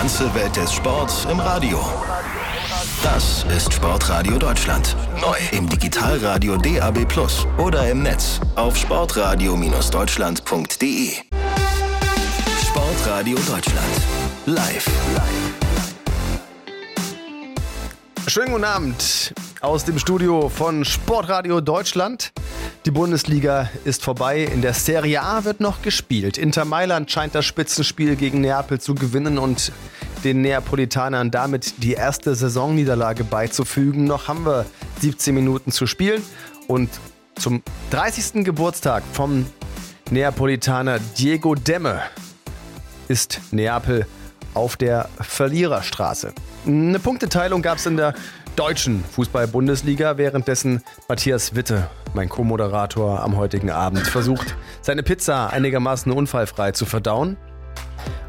ganze Welt des Sports im Radio. Das ist Sportradio Deutschland. Neu im Digitalradio DAB Plus oder im Netz auf sportradio-deutschland.de. Sportradio Deutschland. Live. Schönen guten Abend aus dem Studio von Sportradio Deutschland. Die Bundesliga ist vorbei. In der Serie A wird noch gespielt. Inter Mailand scheint das Spitzenspiel gegen Neapel zu gewinnen und den Neapolitanern damit die erste Saisonniederlage beizufügen. Noch haben wir 17 Minuten zu spielen und zum 30. Geburtstag vom Neapolitaner Diego Demme ist Neapel auf der Verliererstraße. Eine Punkteteilung gab es in der deutschen Fußball-Bundesliga, währenddessen Matthias Witte, mein Co-Moderator am heutigen Abend, versucht, seine Pizza einigermaßen unfallfrei zu verdauen.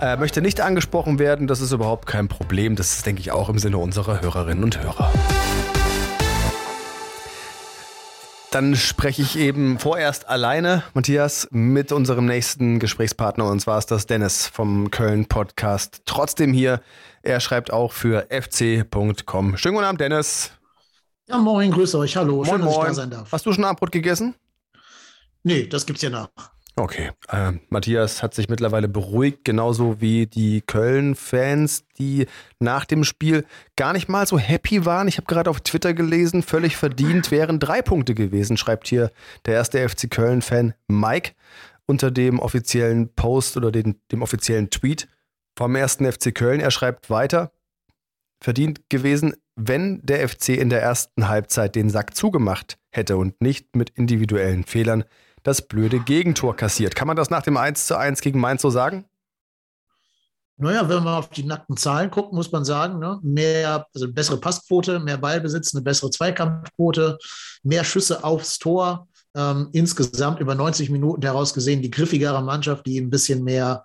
Er möchte nicht angesprochen werden, das ist überhaupt kein Problem. Das ist, denke ich, auch im Sinne unserer Hörerinnen und Hörer. Dann spreche ich eben vorerst alleine, Matthias, mit unserem nächsten Gesprächspartner. Und zwar ist das Dennis vom Köln-Podcast. Trotzdem hier. Er schreibt auch für fc.com. Schönen guten Abend, Dennis. Ja, moin, grüße euch. Hallo, moin, schön, dass moin. ich da sein darf. Hast du schon Abendbrot gegessen? Nee, das gibt's ja nach. Okay. Äh, Matthias hat sich mittlerweile beruhigt, genauso wie die Köln-Fans, die nach dem Spiel gar nicht mal so happy waren. Ich habe gerade auf Twitter gelesen, völlig verdient wären drei Punkte gewesen, schreibt hier der erste FC Köln-Fan Mike unter dem offiziellen Post oder den, dem offiziellen Tweet vom ersten FC Köln. Er schreibt weiter, verdient gewesen, wenn der FC in der ersten Halbzeit den Sack zugemacht hätte und nicht mit individuellen Fehlern das blöde Gegentor kassiert. Kann man das nach dem 1 zu 1 gegen Mainz so sagen? Naja, wenn man auf die nackten Zahlen guckt, muss man sagen, ne? mehr, also bessere Passquote, mehr Ballbesitz, eine bessere Zweikampfquote, mehr Schüsse aufs Tor. Ähm, insgesamt über 90 Minuten heraus gesehen die griffigere Mannschaft, die ein bisschen mehr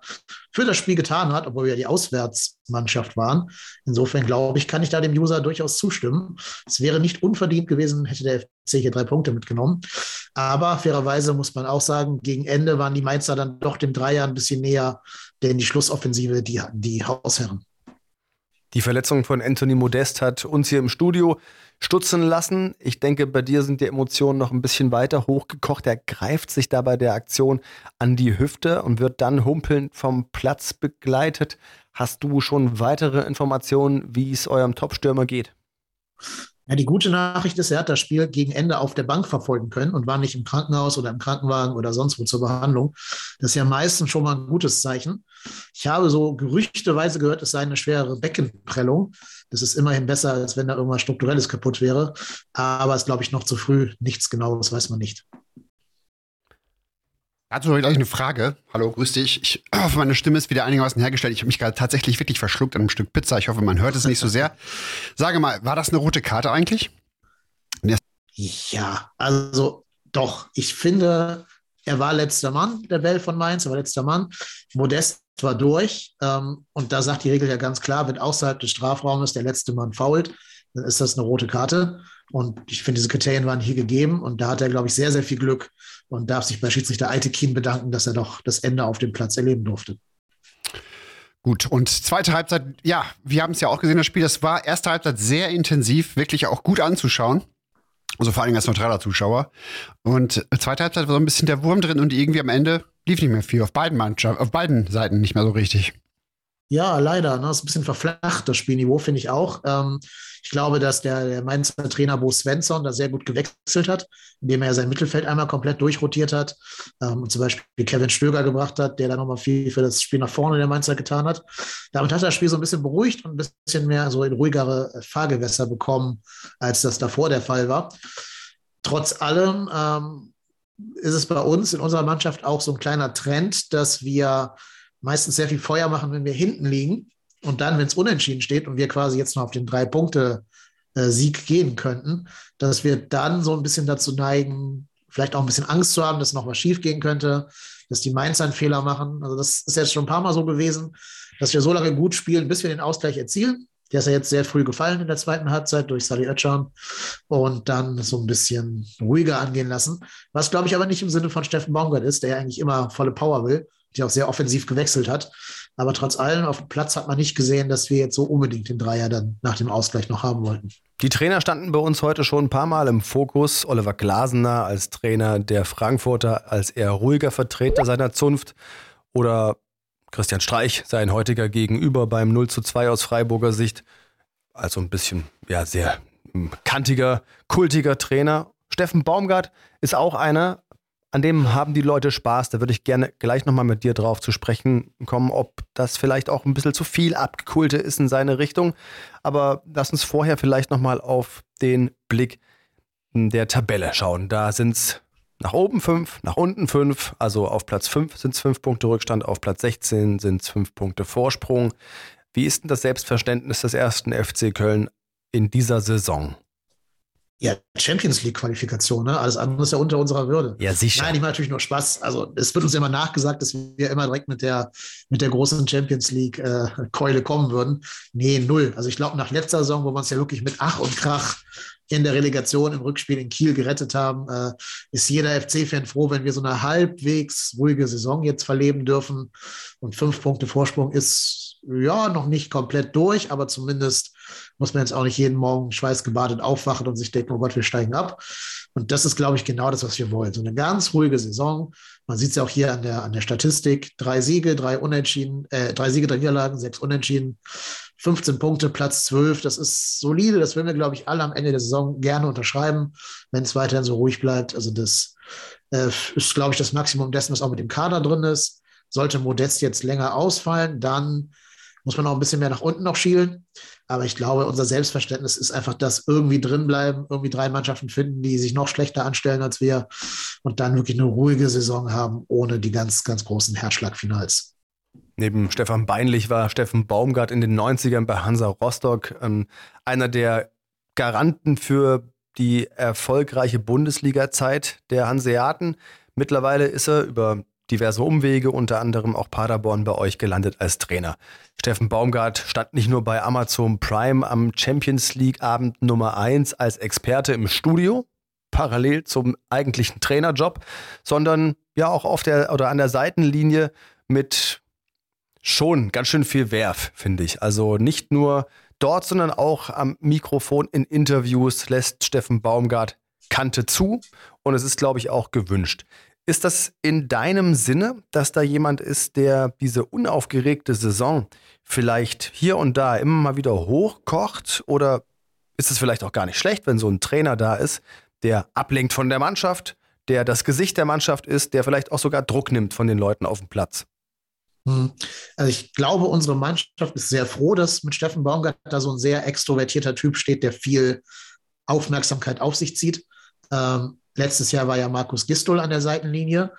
für das Spiel getan hat, obwohl wir die Auswärtsmannschaft waren. Insofern glaube ich, kann ich da dem User durchaus zustimmen. Es wäre nicht unverdient gewesen, hätte der FC hier drei Punkte mitgenommen. Aber fairerweise muss man auch sagen, gegen Ende waren die Mainzer dann doch dem Dreier ein bisschen näher, denn die Schlussoffensive, die hatten die Hausherren. Die Verletzung von Anthony Modest hat uns hier im Studio stutzen lassen. Ich denke, bei dir sind die Emotionen noch ein bisschen weiter hochgekocht. Er greift sich da bei der Aktion an die Hüfte und wird dann humpelnd vom Platz begleitet. Hast du schon weitere Informationen, wie es eurem Topstürmer geht? Ja, die gute Nachricht ist, er hat das Spiel gegen Ende auf der Bank verfolgen können und war nicht im Krankenhaus oder im Krankenwagen oder sonst wo zur Behandlung. Das ist ja meistens schon mal ein gutes Zeichen. Ich habe so gerüchteweise gehört, es sei eine schwere Beckenprellung. Das ist immerhin besser, als wenn da irgendwas Strukturelles kaputt wäre. Aber es ist, glaube ich, noch zu früh. Nichts Genaues weiß man nicht. Dazu habe ich gleich eine Frage. Hallo, grüß dich. Ich hoffe, meine Stimme ist wieder einigermaßen hergestellt. Ich habe mich gerade tatsächlich wirklich verschluckt an einem Stück Pizza. Ich hoffe, man hört es nicht so sehr. Sage mal, war das eine rote Karte eigentlich? Ja, also doch. Ich finde, er war letzter Mann, der Bell von Mainz, er war letzter Mann. Modest war durch. Ähm, und da sagt die Regel ja ganz klar, wenn außerhalb des Strafraumes der letzte Mann fault, dann ist das eine rote Karte. Und ich finde, diese Kriterien waren hier gegeben. Und da hat er, glaube ich, sehr, sehr viel Glück und darf sich bei Schiedsrichter Altekin bedanken, dass er doch das Ende auf dem Platz erleben durfte. Gut, und zweite Halbzeit, ja, wir haben es ja auch gesehen, das Spiel, das war erste Halbzeit sehr intensiv, wirklich auch gut anzuschauen. Also vor allem als neutraler Zuschauer. Und zweite Halbzeit war so ein bisschen der Wurm drin und irgendwie am Ende lief nicht mehr viel. Auf beiden Mannschaften, auf beiden Seiten nicht mehr so richtig. Ja, leider. Ne? Ist ein bisschen verflacht, das Spielniveau, finde ich auch. Ähm, ich glaube, dass der, der Mainzer Trainer Bo Svensson da sehr gut gewechselt hat, indem er sein Mittelfeld einmal komplett durchrotiert hat ähm, und zum Beispiel Kevin Stöger gebracht hat, der da nochmal viel für das Spiel nach vorne der Mainzer getan hat. Damit hat er das Spiel so ein bisschen beruhigt und ein bisschen mehr so in ruhigere Fahrgewässer bekommen, als das davor der Fall war. Trotz allem ähm, ist es bei uns in unserer Mannschaft auch so ein kleiner Trend, dass wir meistens sehr viel Feuer machen, wenn wir hinten liegen. Und dann, wenn es unentschieden steht und wir quasi jetzt noch auf den Drei-Punkte-Sieg gehen könnten, dass wir dann so ein bisschen dazu neigen, vielleicht auch ein bisschen Angst zu haben, dass noch was schief gehen könnte, dass die Mainz einen Fehler machen. Also das ist jetzt schon ein paar Mal so gewesen, dass wir so lange gut spielen, bis wir den Ausgleich erzielen. Der ist ja jetzt sehr früh gefallen in der zweiten Halbzeit durch Sally Oetschan und dann so ein bisschen ruhiger angehen lassen. Was, glaube ich, aber nicht im Sinne von Steffen Baumgart ist, der ja eigentlich immer volle Power will, der auch sehr offensiv gewechselt hat. Aber trotz allem auf dem Platz hat man nicht gesehen, dass wir jetzt so unbedingt den Dreier dann nach dem Ausgleich noch haben wollten. Die Trainer standen bei uns heute schon ein paar Mal im Fokus. Oliver Glasener als Trainer der Frankfurter, als eher ruhiger Vertreter seiner Zunft. Oder Christian Streich, sein heutiger Gegenüber beim 0 zu 2 aus Freiburger Sicht. Also ein bisschen, ja, sehr kantiger, kultiger Trainer. Steffen Baumgart ist auch einer, an dem haben die Leute Spaß. Da würde ich gerne gleich nochmal mit dir drauf zu sprechen kommen, ob das vielleicht auch ein bisschen zu viel abgekulte ist in seine Richtung. Aber lass uns vorher vielleicht nochmal auf den Blick der Tabelle schauen. Da sind es nach oben fünf, nach unten fünf. Also auf Platz fünf sind es fünf Punkte Rückstand, auf Platz 16 sind es fünf Punkte Vorsprung. Wie ist denn das Selbstverständnis des ersten FC Köln in dieser Saison? Ja, Champions League-Qualifikation, ne? Alles andere ist ja unter unserer Würde. Ja, sicher. Nein, ich mache natürlich nur Spaß. Also es wird uns ja immer nachgesagt, dass wir immer direkt mit der, mit der großen Champions League-Keule äh, kommen würden. Nee, null. Also ich glaube, nach letzter Saison, wo wir uns ja wirklich mit Ach und Krach in der Relegation im Rückspiel in Kiel gerettet haben, äh, ist jeder FC-Fan froh, wenn wir so eine halbwegs ruhige Saison jetzt verleben dürfen. Und fünf Punkte Vorsprung ist ja noch nicht komplett durch, aber zumindest muss man jetzt auch nicht jeden Morgen schweißgebadet aufwachen und sich denken, oh Gott, wir steigen ab. Und das ist, glaube ich, genau das, was wir wollen. So eine ganz ruhige Saison. Man sieht es ja auch hier an der, an der Statistik. Drei Siege, drei Unentschieden, äh, drei Siege, drei Niederlagen, sechs Unentschieden, 15 Punkte, Platz 12. Das ist solide. Das würden wir, glaube ich, alle am Ende der Saison gerne unterschreiben, wenn es weiterhin so ruhig bleibt. Also das äh, ist, glaube ich, das Maximum dessen, was auch mit dem Kader drin ist. Sollte Modest jetzt länger ausfallen, dann muss man auch ein bisschen mehr nach unten noch schielen. Aber ich glaube, unser Selbstverständnis ist einfach das irgendwie drinbleiben, irgendwie drei Mannschaften finden, die sich noch schlechter anstellen als wir und dann wirklich eine ruhige Saison haben, ohne die ganz, ganz großen Herzschlagfinals. Neben Stefan Beinlich war Steffen Baumgart in den 90ern bei Hansa Rostock ähm, einer der Garanten für die erfolgreiche Bundesliga-Zeit der Hanseaten. Mittlerweile ist er über diverse Umwege, unter anderem auch Paderborn bei euch gelandet als Trainer. Steffen Baumgart stand nicht nur bei Amazon Prime am Champions League Abend Nummer 1 als Experte im Studio, parallel zum eigentlichen Trainerjob, sondern ja auch auf der oder an der Seitenlinie mit schon ganz schön viel Werf, finde ich. Also nicht nur dort, sondern auch am Mikrofon in Interviews lässt Steffen Baumgart Kante zu und es ist, glaube ich, auch gewünscht. Ist das in deinem Sinne, dass da jemand ist, der diese unaufgeregte Saison vielleicht hier und da immer mal wieder hochkocht? Oder ist es vielleicht auch gar nicht schlecht, wenn so ein Trainer da ist, der ablenkt von der Mannschaft, der das Gesicht der Mannschaft ist, der vielleicht auch sogar Druck nimmt von den Leuten auf dem Platz? Hm. Also ich glaube, unsere Mannschaft ist sehr froh, dass mit Steffen Baumgart da so ein sehr extrovertierter Typ steht, der viel Aufmerksamkeit auf sich zieht. Ähm, Letztes Jahr war ja Markus Gistol an der Seitenlinie,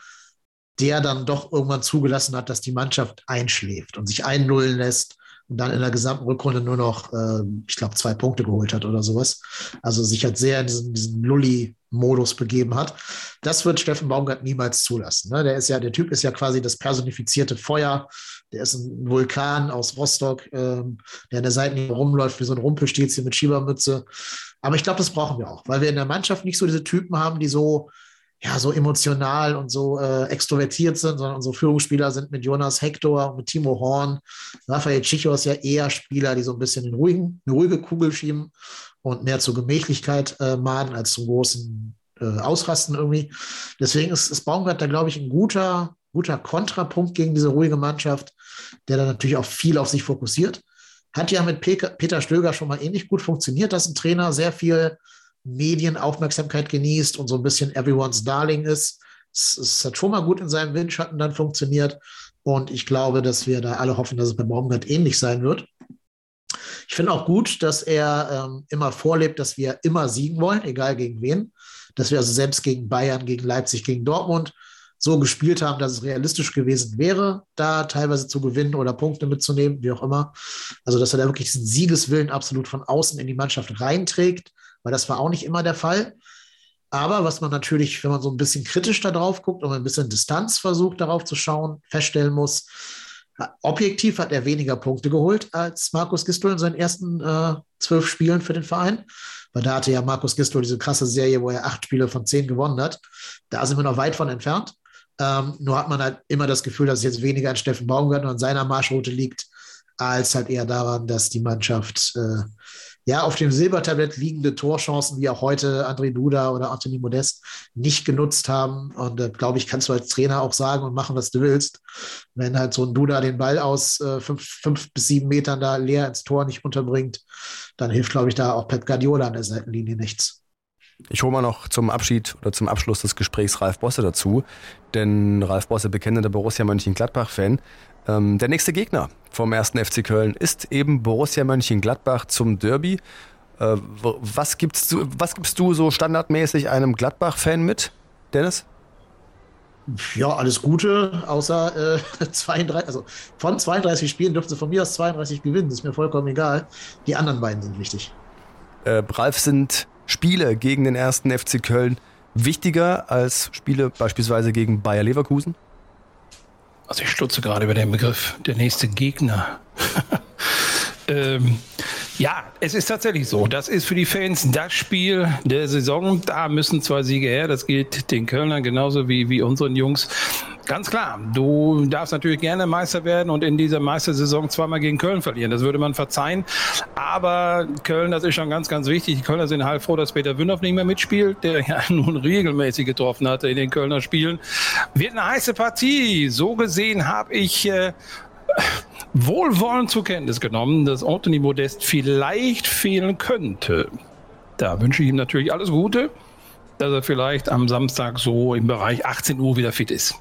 der dann doch irgendwann zugelassen hat, dass die Mannschaft einschläft und sich einnullen lässt und dann in der gesamten Rückrunde nur noch, äh, ich glaube, zwei Punkte geholt hat oder sowas. Also sich halt sehr in diesen, diesen Lulli-Modus begeben hat. Das wird Steffen Baumgart niemals zulassen. Ne? Der ist ja, der Typ ist ja quasi das personifizierte Feuer. Der ist ein Vulkan aus Rostock, ähm, der an der Seite rumläuft wie so ein Rumpelstilzchen mit Schiebermütze. Aber ich glaube, das brauchen wir auch, weil wir in der Mannschaft nicht so diese Typen haben, die so ja, so emotional und so äh, extrovertiert sind, sondern unsere Führungsspieler sind mit Jonas Hector und mit Timo Horn. Raphael Chichos ja eher Spieler, die so ein bisschen den ruhigen, eine ruhige Kugel schieben und mehr zur Gemächlichkeit äh, mahnen als zum großen äh, Ausrasten irgendwie. Deswegen ist, ist Baumgart da, glaube ich, ein guter, guter Kontrapunkt gegen diese ruhige Mannschaft, der dann natürlich auch viel auf sich fokussiert. Hat ja mit Peter Stöger schon mal ähnlich gut funktioniert, dass ein Trainer sehr viel Medienaufmerksamkeit genießt und so ein bisschen everyone's Darling ist. Es, hat schon mal gut in seinem Windschatten dann funktioniert. Und ich glaube, dass wir da alle hoffen, dass es bei Baumgart ähnlich sein wird. Ich finde auch gut, dass er ähm, immer vorlebt, dass wir immer siegen wollen, egal gegen wen. Dass wir also selbst gegen Bayern, gegen Leipzig, gegen Dortmund so gespielt haben, dass es realistisch gewesen wäre, da teilweise zu gewinnen oder Punkte mitzunehmen, wie auch immer. Also, dass er da wirklich diesen Siegeswillen absolut von außen in die Mannschaft reinträgt weil das war auch nicht immer der Fall. Aber was man natürlich, wenn man so ein bisschen kritisch da drauf guckt und ein bisschen Distanz versucht, darauf zu schauen, feststellen muss, objektiv hat er weniger Punkte geholt als Markus Gistol in seinen ersten äh, zwölf Spielen für den Verein. Weil da hatte ja Markus Gistol diese krasse Serie, wo er acht Spiele von zehn gewonnen hat. Da sind wir noch weit von entfernt. Ähm, nur hat man halt immer das Gefühl, dass es jetzt weniger an Steffen Baumgart und an seiner Marschroute liegt, als halt eher daran, dass die Mannschaft äh, ja auf dem Silbertablett liegende Torchancen, wie auch heute André Duda oder Anthony Modest, nicht genutzt haben. Und äh, glaube ich, kannst du als Trainer auch sagen und machen, was du willst. Wenn halt so ein Duda den Ball aus äh, fünf, fünf bis sieben Metern da leer ins Tor nicht unterbringt, dann hilft, glaube ich, da auch Pep Guardiola an der Seitenlinie nichts. Ich hole mal noch zum Abschied oder zum Abschluss des Gesprächs Ralf Bosse dazu, denn Ralf Bosse, bekennender Borussia Mönchengladbach-Fan, ähm, der nächste Gegner vom ersten FC Köln ist eben Borussia Mönchengladbach zum Derby. Äh, was, gibst du, was gibst du so standardmäßig einem Gladbach-Fan mit, Dennis? Ja, alles Gute, außer äh, 32, also von 32 Spielen dürfen sie von mir aus 32 gewinnen, das ist mir vollkommen egal. Die anderen beiden sind wichtig. Äh, Ralf, sind Spiele gegen den ersten FC Köln wichtiger als Spiele beispielsweise gegen Bayer Leverkusen? Also ich stutze gerade über den Begriff, der nächste Gegner. ähm, ja, es ist tatsächlich so. Das ist für die Fans das Spiel der Saison. Da müssen zwei Siege her. Das gilt den Kölnern genauso wie, wie unseren Jungs. Ganz klar, du darfst natürlich gerne Meister werden und in dieser Meistersaison zweimal gegen Köln verlieren. Das würde man verzeihen. Aber Köln, das ist schon ganz, ganz wichtig. Die Kölner sind halb froh, dass Peter Wünnhoff nicht mehr mitspielt, der ja nun regelmäßig getroffen hatte in den Kölner Spielen. Wird eine heiße Partie. So gesehen habe ich äh, wohlwollend zur Kenntnis genommen, dass Anthony Modest vielleicht fehlen könnte. Da wünsche ich ihm natürlich alles Gute, dass er vielleicht am Samstag so im Bereich 18 Uhr wieder fit ist.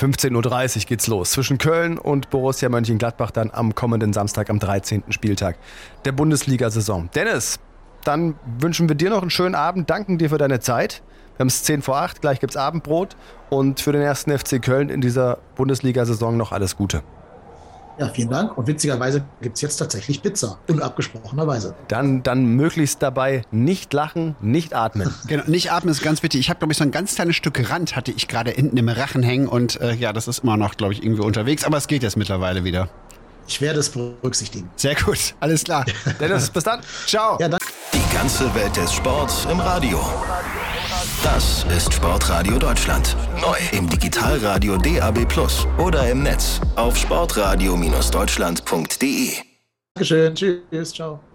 15.30 Uhr geht's los. Zwischen Köln und Borussia Mönchengladbach dann am kommenden Samstag am 13. Spieltag der Bundesliga-Saison. Dennis, dann wünschen wir dir noch einen schönen Abend, danken dir für deine Zeit. Wir haben es 10 vor 8, gleich gibt's Abendbrot und für den ersten FC Köln in dieser Bundesliga-Saison noch alles Gute. Ja, vielen Dank. Und witzigerweise gibt es jetzt tatsächlich Pizza. Unabgesprochenerweise. Dann, dann möglichst dabei nicht lachen, nicht atmen. Genau, nicht atmen ist ganz wichtig. Ich habe, glaube ich, so ein ganz kleines Stück Rand hatte ich gerade hinten im Rachen hängen und äh, ja, das ist immer noch, glaube ich, irgendwie unterwegs. Aber es geht jetzt mittlerweile wieder. Ich werde es berücksichtigen. Sehr gut, alles klar. Dennis, bis dann. Ciao. Ja, Die ganze Welt des Sports im Radio. Das ist Sportradio Deutschland. Neu im Digitalradio DAB Plus oder im Netz auf sportradio-deutschland.de. Dankeschön. Tschüss. Ciao.